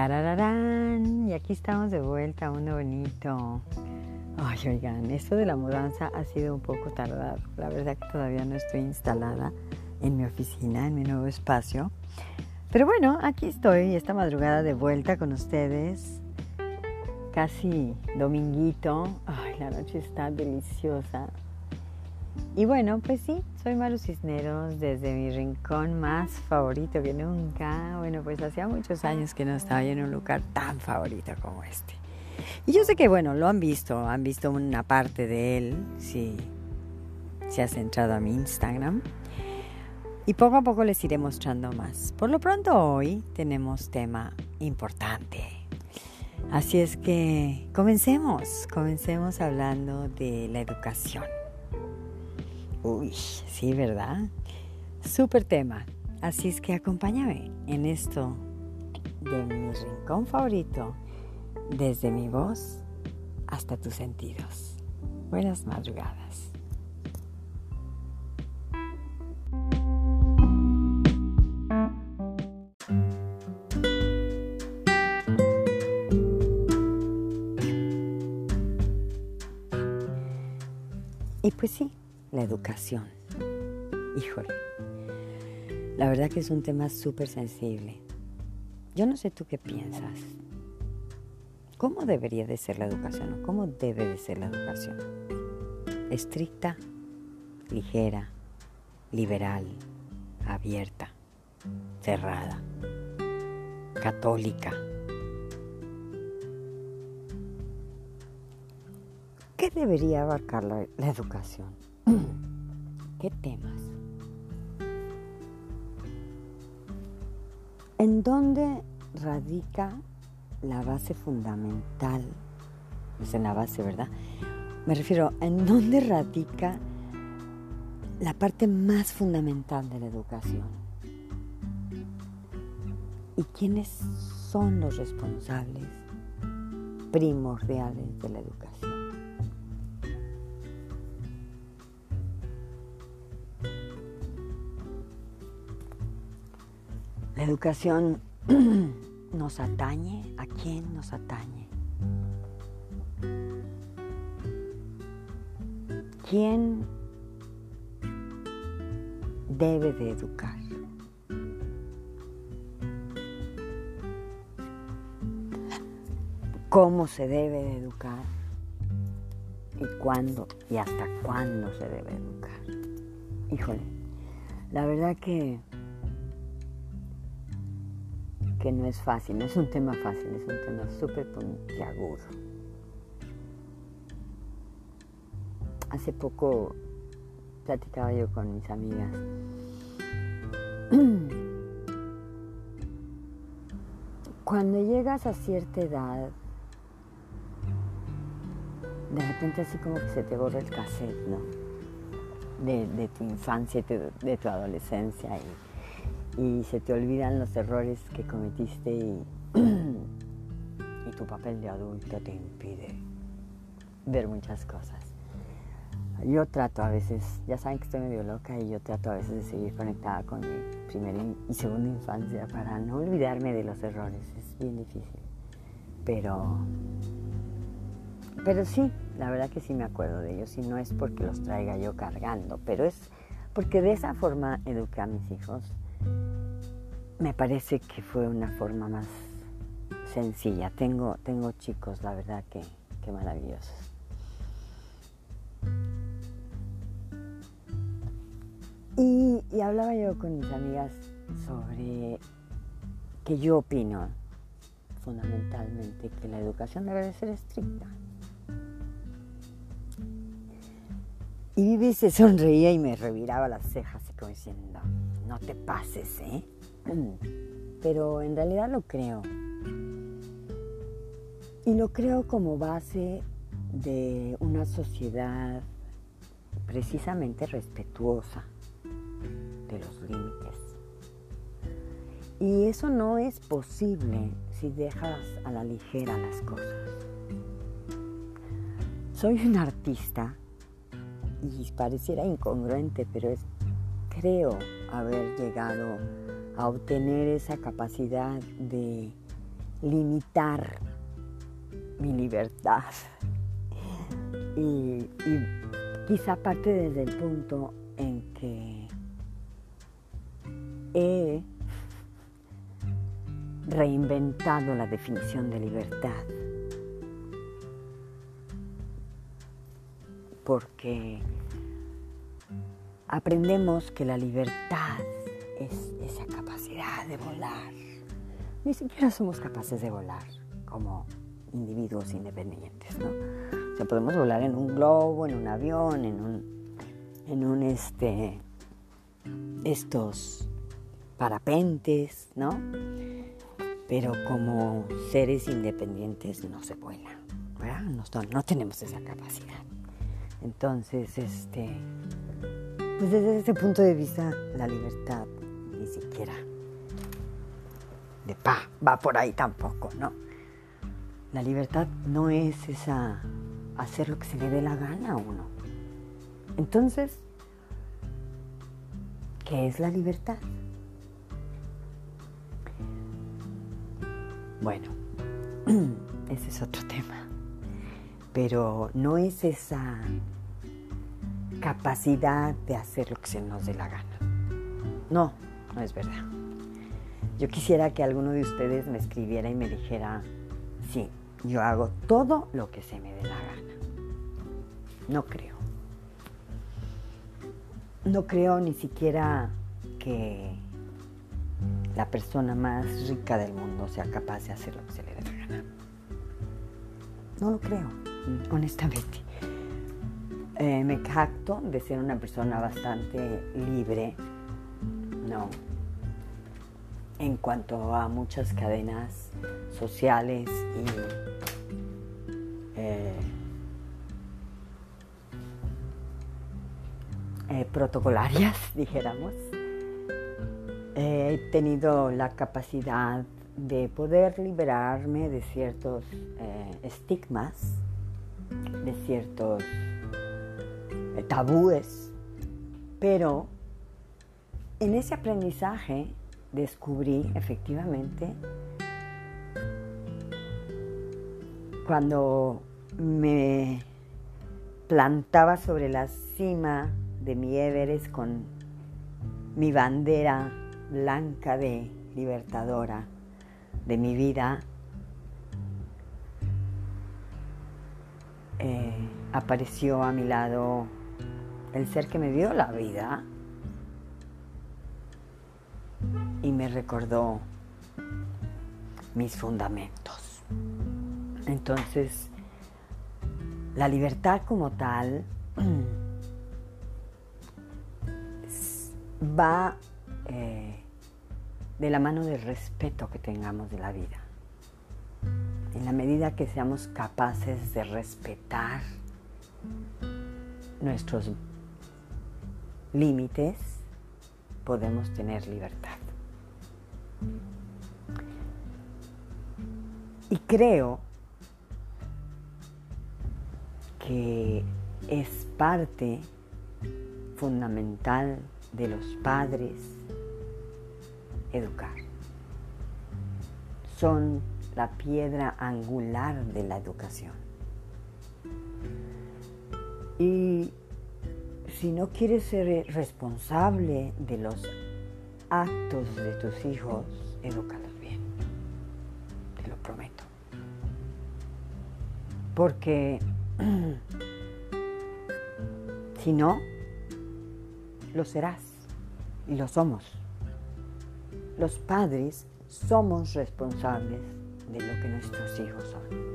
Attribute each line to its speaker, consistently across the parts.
Speaker 1: Y aquí estamos de vuelta, mundo bonito. Ay, oigan, esto de la mudanza ha sido un poco tardado. La verdad que todavía no estoy instalada en mi oficina, en mi nuevo espacio. Pero bueno, aquí estoy, esta madrugada de vuelta con ustedes. Casi dominguito. Ay, la noche está deliciosa. Y bueno, pues sí, soy Maru Cisneros desde mi rincón más favorito que nunca. Bueno, pues hacía muchos años que no estaba en un lugar tan favorito como este. Y yo sé que, bueno, lo han visto, han visto una parte de él, si, si has entrado a mi Instagram. Y poco a poco les iré mostrando más. Por lo pronto hoy tenemos tema importante. Así es que comencemos, comencemos hablando de la educación. Uy, sí, ¿verdad? Súper tema. Así es que acompáñame en esto de mi rincón favorito, desde mi voz hasta tus sentidos. Buenas madrugadas. Y pues sí, la educación. Híjole, la verdad que es un tema súper sensible. Yo no sé tú qué piensas. ¿Cómo debería de ser la educación? ¿Cómo debe de ser la educación? Estricta, ligera, liberal, abierta, cerrada, católica. ¿Qué debería abarcar la educación? ¿Qué temas? ¿En dónde radica la base fundamental? Es en la base, ¿verdad? Me refiero, ¿en dónde radica la parte más fundamental de la educación? ¿Y quiénes son los responsables primordiales de la educación? Educación nos atañe. ¿A quién nos atañe? ¿Quién debe de educar? ¿Cómo se debe de educar? ¿Y cuándo y hasta cuándo se debe educar? Híjole, la verdad que que no es fácil, no es un tema fácil, es un tema súper puntiagudo. Hace poco platicaba yo con mis amigas. Cuando llegas a cierta edad, de repente así como que se te borra el cassette, ¿no? De, tu infancia, de, de tu adolescencia y y se te olvidan los errores que cometiste y, tu papel de adulto te impide ver muchas cosas. Yo trato a veces, ya saben que estoy medio loca y yo trato a veces de seguir conectada con mi primera y segunda infancia para no olvidarme de los errores. Es bien difícil. Pero, pero sí, la verdad que sí me acuerdo de ellos y no es porque los traiga yo cargando, pero es porque de esa forma eduqué a mis hijos me parece que fue una forma más sencilla. Tengo, tengo chicos, la verdad que, que maravillosos. Y, y, hablaba yo con mis amigas sobre que yo opino fundamentalmente que la educación debe de ser estricta. Y Vivi se sonreía y me reviraba las cejas, así como diciendo, no te pases, ¿eh? Pero en realidad lo creo. Y lo creo como base de una sociedad precisamente respetuosa de los límites. Y eso no es posible si dejas a la ligera las cosas. Soy un artista y pareciera incongruente, pero es, creo haber llegado a obtener esa capacidad de limitar mi libertad. Y, quizá parte desde el punto en que he reinventado la definición de libertad. Porque aprendemos que la libertad es de volar. Ni siquiera somos capaces de volar como individuos independientes, ¿no? O sea, podemos volar en un globo, en un avión, en un, en un este, estos parapentes, ¿no? Pero como seres independientes no se vuela, ¿verdad? No, no tenemos esa capacidad. Entonces, este, pues desde ese punto de vista, la libertad ni siquiera de pa, va por ahí tampoco, ¿no? La libertad no es esa hacer lo que se le dé la gana a uno. Entonces, ¿qué es la libertad? Bueno, ese es otro tema. Pero no es esa capacidad de hacer lo que se nos dé la gana. No, no es verdad. Yo quisiera que alguno de ustedes me escribiera y me dijera, sí, yo hago todo lo que se me dé la gana. No creo. No creo ni siquiera que la persona más rica del mundo sea capaz de hacer lo que se le dé la gana. No lo creo, honestamente. Eh, me jacto de ser una persona bastante libre, no, en cuanto a muchas cadenas sociales y eh, eh, protocolarias, dijéramos. he tenido la capacidad de poder liberarme de ciertos eh, estigmas, de ciertos tabúes, pero en ese aprendizaje descubrí efectivamente cuando me plantaba sobre la cima de mi Everest con mi bandera blanca de libertadora de mi vida, eh, apareció a mi lado el ser que me dio la vida y me recordó mis fundamentos. Entonces, la libertad como tal va eh, de la mano del respeto que tengamos de la vida. En la medida que seamos capaces de respetar nuestros límites, podemos tener libertad. Y creo que es parte fundamental de los padres educar. Son la piedra angular de la educación. Y si no quieres ser responsable de los actos de tus hijos, edúcalos bien. Te lo prometo. Porque si no, lo serás y lo somos. Los padres somos responsables de lo que nuestros hijos son.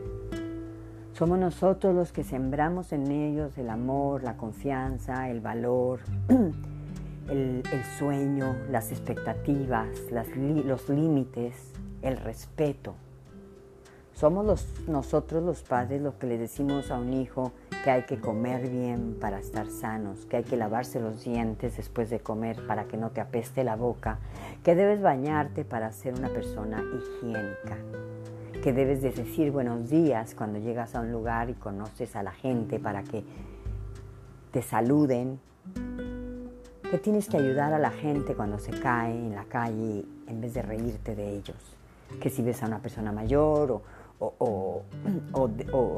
Speaker 1: Somos nosotros los que sembramos en ellos el amor, la confianza, el valor, el, sueño, las expectativas, los límites, el respeto. Somos nosotros los padres los que le decimos a un hijo que hay que comer bien para estar sanos, que hay que lavarse los dientes después de comer para que no te apeste la boca, que debes bañarte para ser una persona higiénica, que debes de decir buenos días cuando llegas a un lugar y conoces a la gente para que te saluden, que tienes que ayudar a la gente cuando se cae en la calle en vez de reírte de ellos, que si ves a una persona mayor o,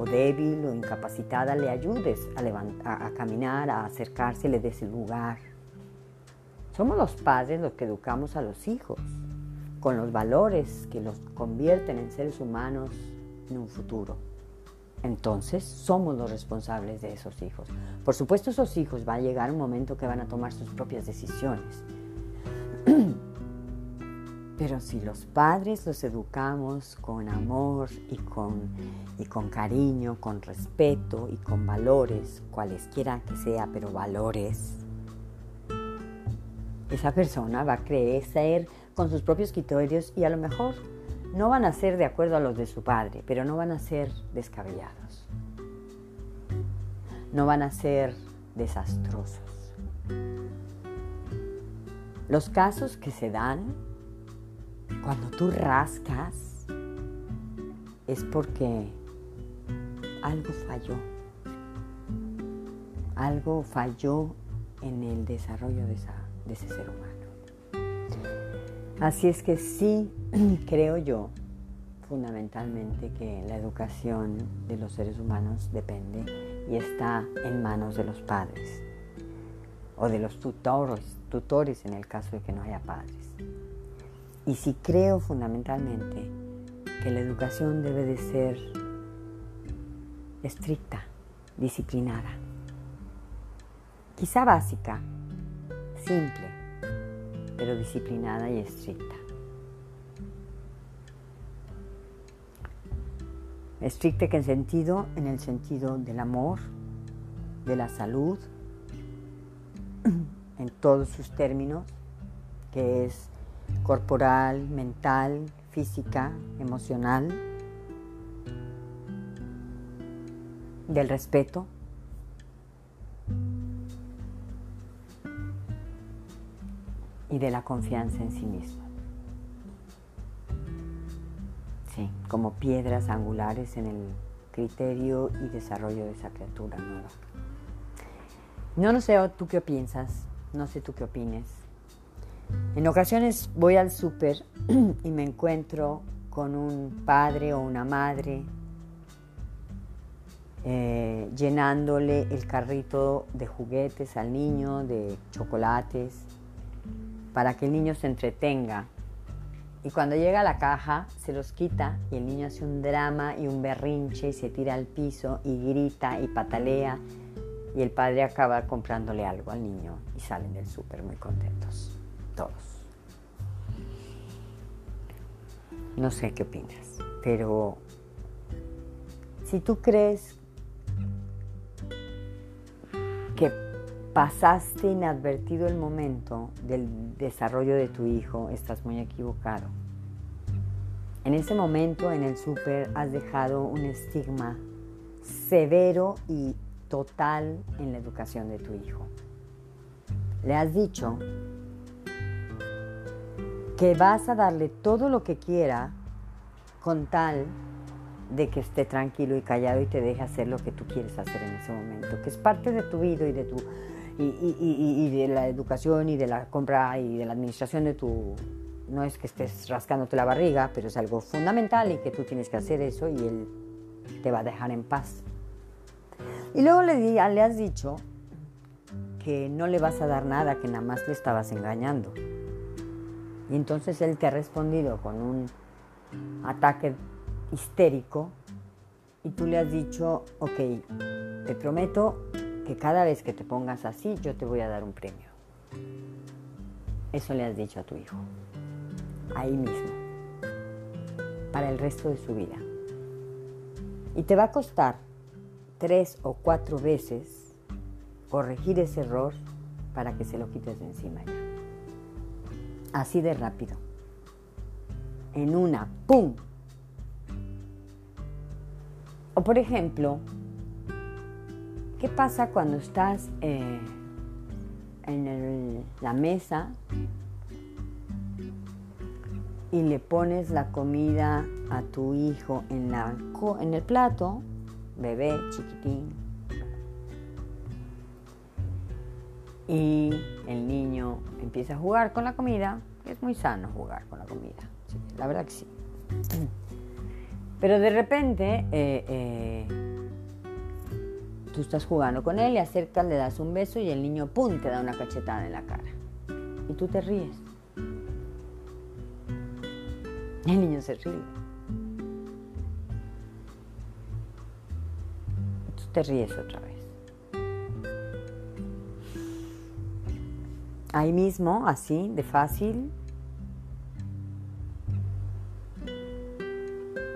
Speaker 1: débil o incapacitada, le ayudes a, a caminar, a acercarse, le des el lugar. Somos los padres los que educamos a los hijos con los valores que los convierten en seres humanos en un futuro. Entonces somos los responsables de esos hijos. Por supuesto esos hijos va a llegar un momento que van a tomar sus propias decisiones. Pero si los padres los educamos con amor y con, y con cariño, con respeto y con valores, cualesquiera que sea, pero valores, esa persona va a crecer con sus propios criterios y a lo mejor no van a ser de acuerdo a los de su padre, pero no van a ser descabellados. No van a ser desastrosos. Los casos que se dan cuando tú rascas es porque algo falló. Algo falló en el desarrollo de, de ese ser humano. Así es que sí, creo yo, fundamentalmente que la educación de los seres humanos depende y está en manos de los padres o de los tutores, tutores en el caso de que no haya padres. Y si creo fundamentalmente que la educación debe de ser estricta, disciplinada, quizá básica, simple, pero disciplinada y estricta. Estricta que en sentido, en el sentido del amor, de la salud, en todos sus términos, que es corporal, mental, física, emocional, del respeto. Y de la confianza en sí mismo. Sí, como piedras angulares en el criterio y desarrollo de esa criatura nueva. No, no sé tú qué piensas, no sé tú qué opines. En ocasiones voy al súper y me encuentro con un padre o una madre eh, llenándole el carrito de juguetes al niño, de chocolates, para que el niño se entretenga. Y cuando llega a la caja, se los quita y el niño hace un drama y un berrinche y se tira al piso y grita y patalea. Y el padre acaba comprándole algo al niño y salen del súper muy contentos todos. No sé qué opinas, pero si tú crees que pasaste inadvertido el momento del desarrollo de tu hijo, estás muy equivocado. En ese momento en el súper has dejado un estigma severo y total en la educación de tu hijo. Le has dicho que vas a darle todo lo que quiera con tal de que esté tranquilo y callado y te deje hacer lo que tú quieres hacer en ese momento, que es parte de tu vida y de tu y, de la educación y de la compra y de la administración de tu no es que estés rascándote la barriga, pero es algo fundamental y que tú tienes que hacer eso y él te va a dejar en paz. Y luego le, di, le has dicho que no le vas a dar nada, que nada más le estabas engañando. Y entonces él te ha respondido con un ataque histérico y tú le has dicho, ok, te prometo que cada vez que te pongas así yo te voy a dar un premio. Eso le has dicho a tu hijo, ahí mismo, para el resto de su vida. Y te va a costar tres o cuatro veces corregir ese error para que se lo quites de encima ya así de rápido. En una, ¡pum! O por ejemplo, ¿qué pasa cuando estás eh, en la mesa y le pones la comida a tu hijo en, el plato, bebé, chiquitín, y el niño empieza a jugar con la comida, es muy sano jugar con la comida, la verdad que sí. Pero de repente eh, eh, tú estás jugando con él, le acercas, le das un beso y el niño, ¡pum!, te da una cachetada en la cara. Y tú te ríes. El niño se ríe. Tú te ríes otra vez. Ahí mismo, así, de fácil,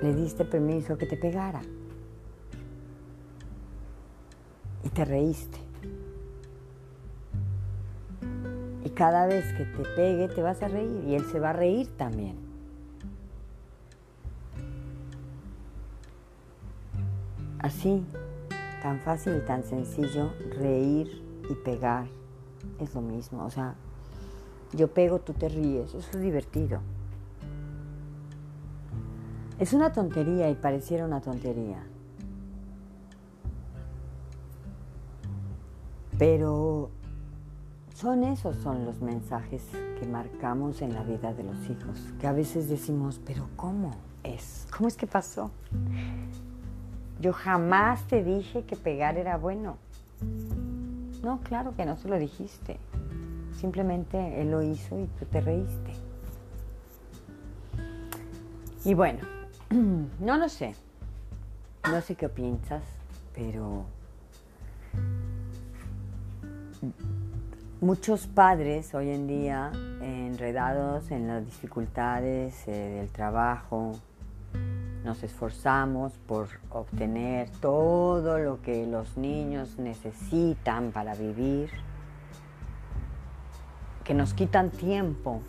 Speaker 1: le diste permiso que te pegara. Y te reíste. Y cada vez que te pegue te vas a reír y él se va a reír también. Así, tan fácil y tan sencillo, reír y pegar es lo mismo. O sea, yo pego, tú te ríes, eso es divertido. Es una tontería y pareciera una tontería. Pero son esos son los mensajes que marcamos en la vida de los hijos, que a veces decimos, pero ¿cómo es? ¿Cómo es que pasó? Yo jamás te dije que pegar era bueno. No, claro que no se lo dijiste. Simplemente él lo hizo y tú te reíste. Y bueno, no lo sé. No sé qué piensas, pero muchos padres hoy en día enredados en las dificultades eh, del trabajo, nos esforzamos por obtener todo lo que los niños necesitan para vivir, que nos quitan tiempo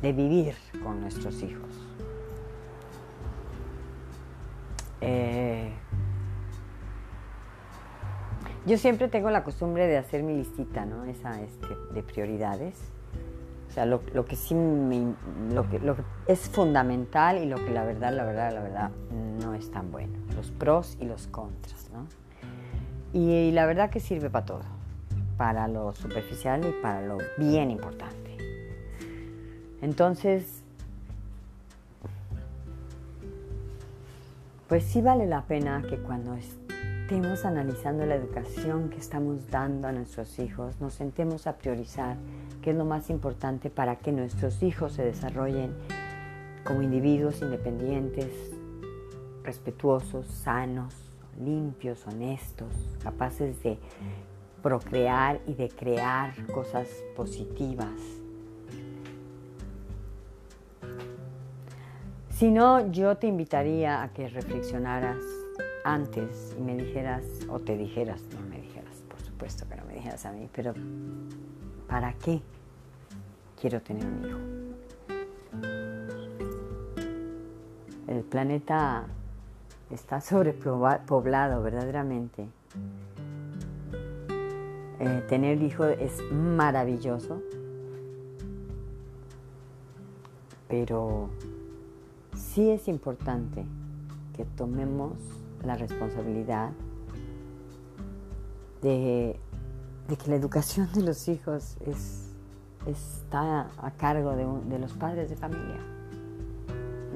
Speaker 1: de vivir con nuestros hijos. Eh, yo siempre tengo la costumbre de hacer mi listita, ¿no? Esa este, de prioridades. O sea, lo, que sí lo, que, lo que es fundamental y lo que la verdad, la verdad, la verdad no es tan bueno. Los pros y los contras, ¿no? y la verdad que sirve para todo. Para lo superficial y para lo bien importante. Entonces, pues sí vale la pena que cuando estemos analizando la educación que estamos dando a nuestros hijos, nos sentemos a priorizar qué es lo más importante para que nuestros hijos se desarrollen como individuos independientes, respetuosos, sanos, limpios, honestos, capaces de procrear y de crear cosas positivas. Si no, yo te invitaría a que reflexionaras antes y me dijeras, o te dijeras, no me dijeras, por supuesto que no me dijeras a mí, pero ¿para qué quiero tener un hijo? El planeta está sobrepoblado verdaderamente. Eh, tener hijo es maravilloso, pero sí es importante que tomemos la responsabilidad de, que la educación de los hijos está a cargo de, los padres de familia.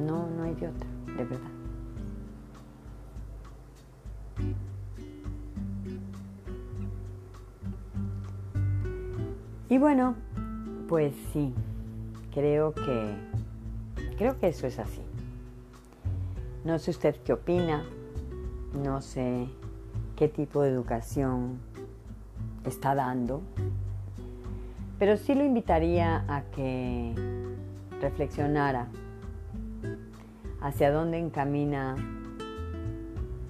Speaker 1: No, no hay de otra, de verdad. Y bueno, pues sí, creo que creo que eso es así. No sé usted qué opina, no sé qué tipo de educación está dando, pero sí lo invitaría a que reflexionara hacia dónde encamina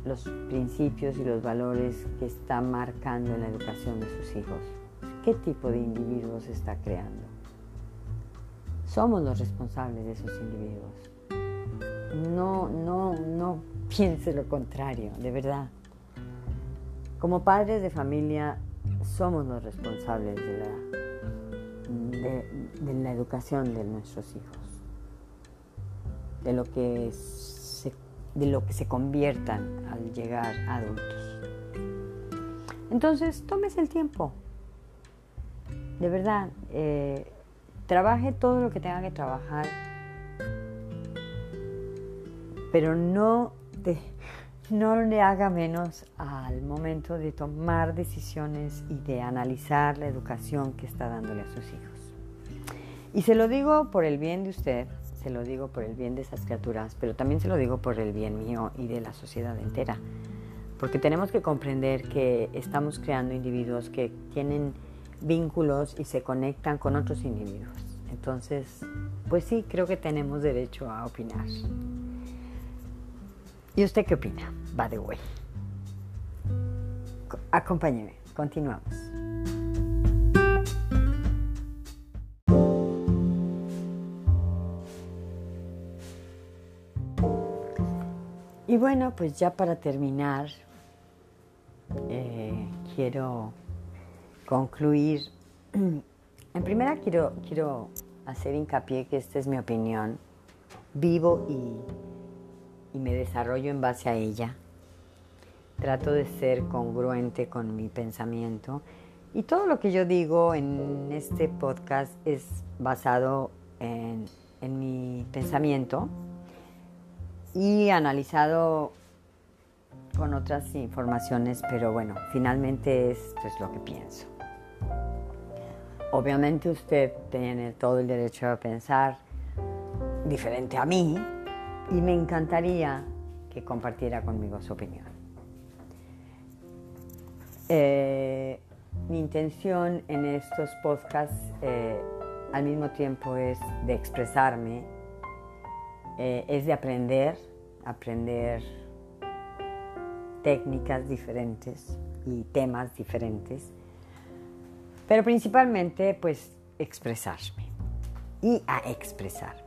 Speaker 1: los principios y los valores que está marcando en la educación de sus hijos. ¿Qué tipo de individuos está creando? Somos los responsables de esos individuos no, no, no piense lo contrario, de verdad. Como padres de familia somos los responsables de la, de, la educación de nuestros hijos, de lo, que se, de lo que se conviertan al llegar adultos. Entonces, tómese el tiempo, de verdad, eh, trabaje todo lo que tenga que trabajar pero no, no le haga menos al momento de tomar decisiones y de analizar la educación que está dándole a sus hijos. Y se lo digo por el bien de usted, se lo digo por el bien de esas criaturas, pero también se lo digo por el bien mío y de la sociedad entera. Porque tenemos que comprender que estamos creando individuos que tienen vínculos y se conectan con otros individuos. Entonces, pues sí, creo que tenemos derecho a opinar. ¿Y usted qué opina? By the way. Acompáñeme, continuamos. Y bueno, pues ya para terminar, eh, quiero concluir. En primera quiero, quiero hacer hincapié que esta es mi opinión. Vivo y, y me desarrollo en base a ella. Trato de ser congruente con mi pensamiento. Y todo lo que yo digo en este podcast es basado en, en mi pensamiento y analizado con otras informaciones, pero bueno, finalmente es lo que pienso. Obviamente usted tiene todo el derecho a pensar diferente a mí y me encantaría que compartiera conmigo su opinión. Eh, mi intención en estos podcasts eh, al mismo tiempo es de expresarme, eh, es de aprender, aprender técnicas diferentes y temas diferentes pero principalmente pues expresarme y a expresarme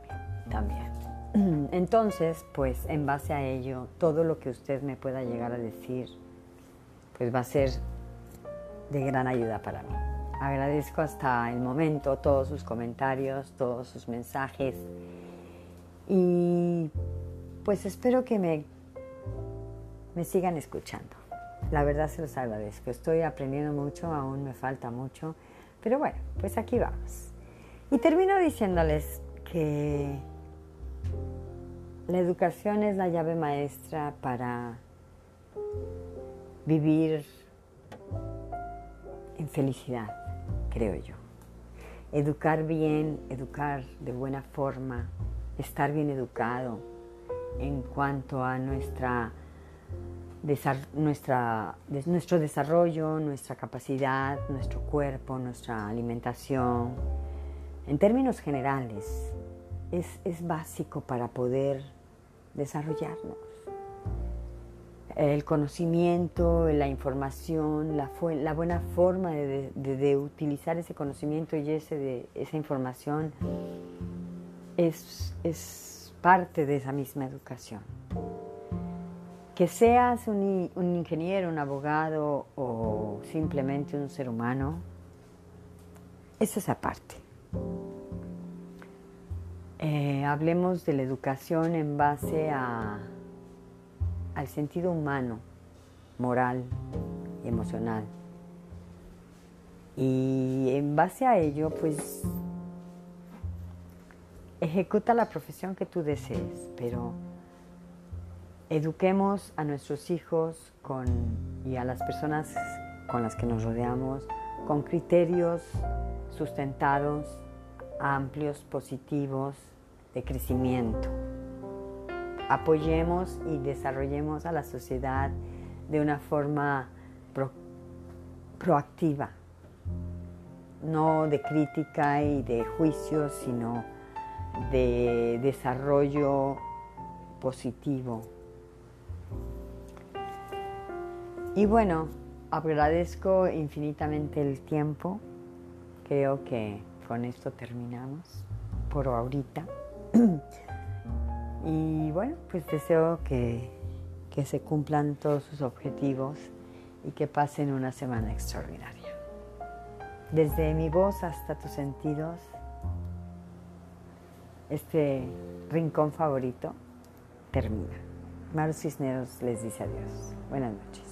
Speaker 1: también. Entonces, pues en base a ello, todo lo que usted me pueda llegar a decir, pues va a ser de gran ayuda para mí. Agradezco hasta el momento todos sus comentarios, todos sus mensajes y pues espero que me, me sigan escuchando. La verdad se los agradezco. Estoy aprendiendo mucho, aún me falta mucho, pero bueno, pues aquí vamos. Y termino diciéndoles que la educación es la llave maestra para vivir en felicidad, creo yo. Educar bien, educar de buena forma, estar bien educado en cuanto a nuestra nuestra, nuestro desarrollo, nuestra capacidad, nuestro cuerpo, nuestra alimentación. En términos generales, es, es básico para poder desarrollarnos. El conocimiento, la información, la, buena forma de, utilizar ese conocimiento y ese, de, esa información es, es parte de esa misma educación. Que seas un, ingeniero, un abogado o simplemente un ser humano, eso es aparte. Eh, hablemos de la educación en base al sentido humano, moral y emocional. Y en base a ello, pues, ejecuta la profesión que tú desees, pero eduquemos a nuestros hijos y a las personas con las que nos rodeamos con criterios sustentados, amplios, positivos, de crecimiento. Apoyemos y desarrollemos a la sociedad de una forma proactiva, no de crítica y de juicio, sino de desarrollo positivo Y bueno, agradezco infinitamente el tiempo. Creo que con esto terminamos por ahorita. y bueno, pues deseo que, que se cumplan todos sus objetivos y que pasen una semana extraordinaria. Desde mi voz hasta tus sentidos, este rincón favorito termina. Maru Cisneros les dice adiós. Buenas noches.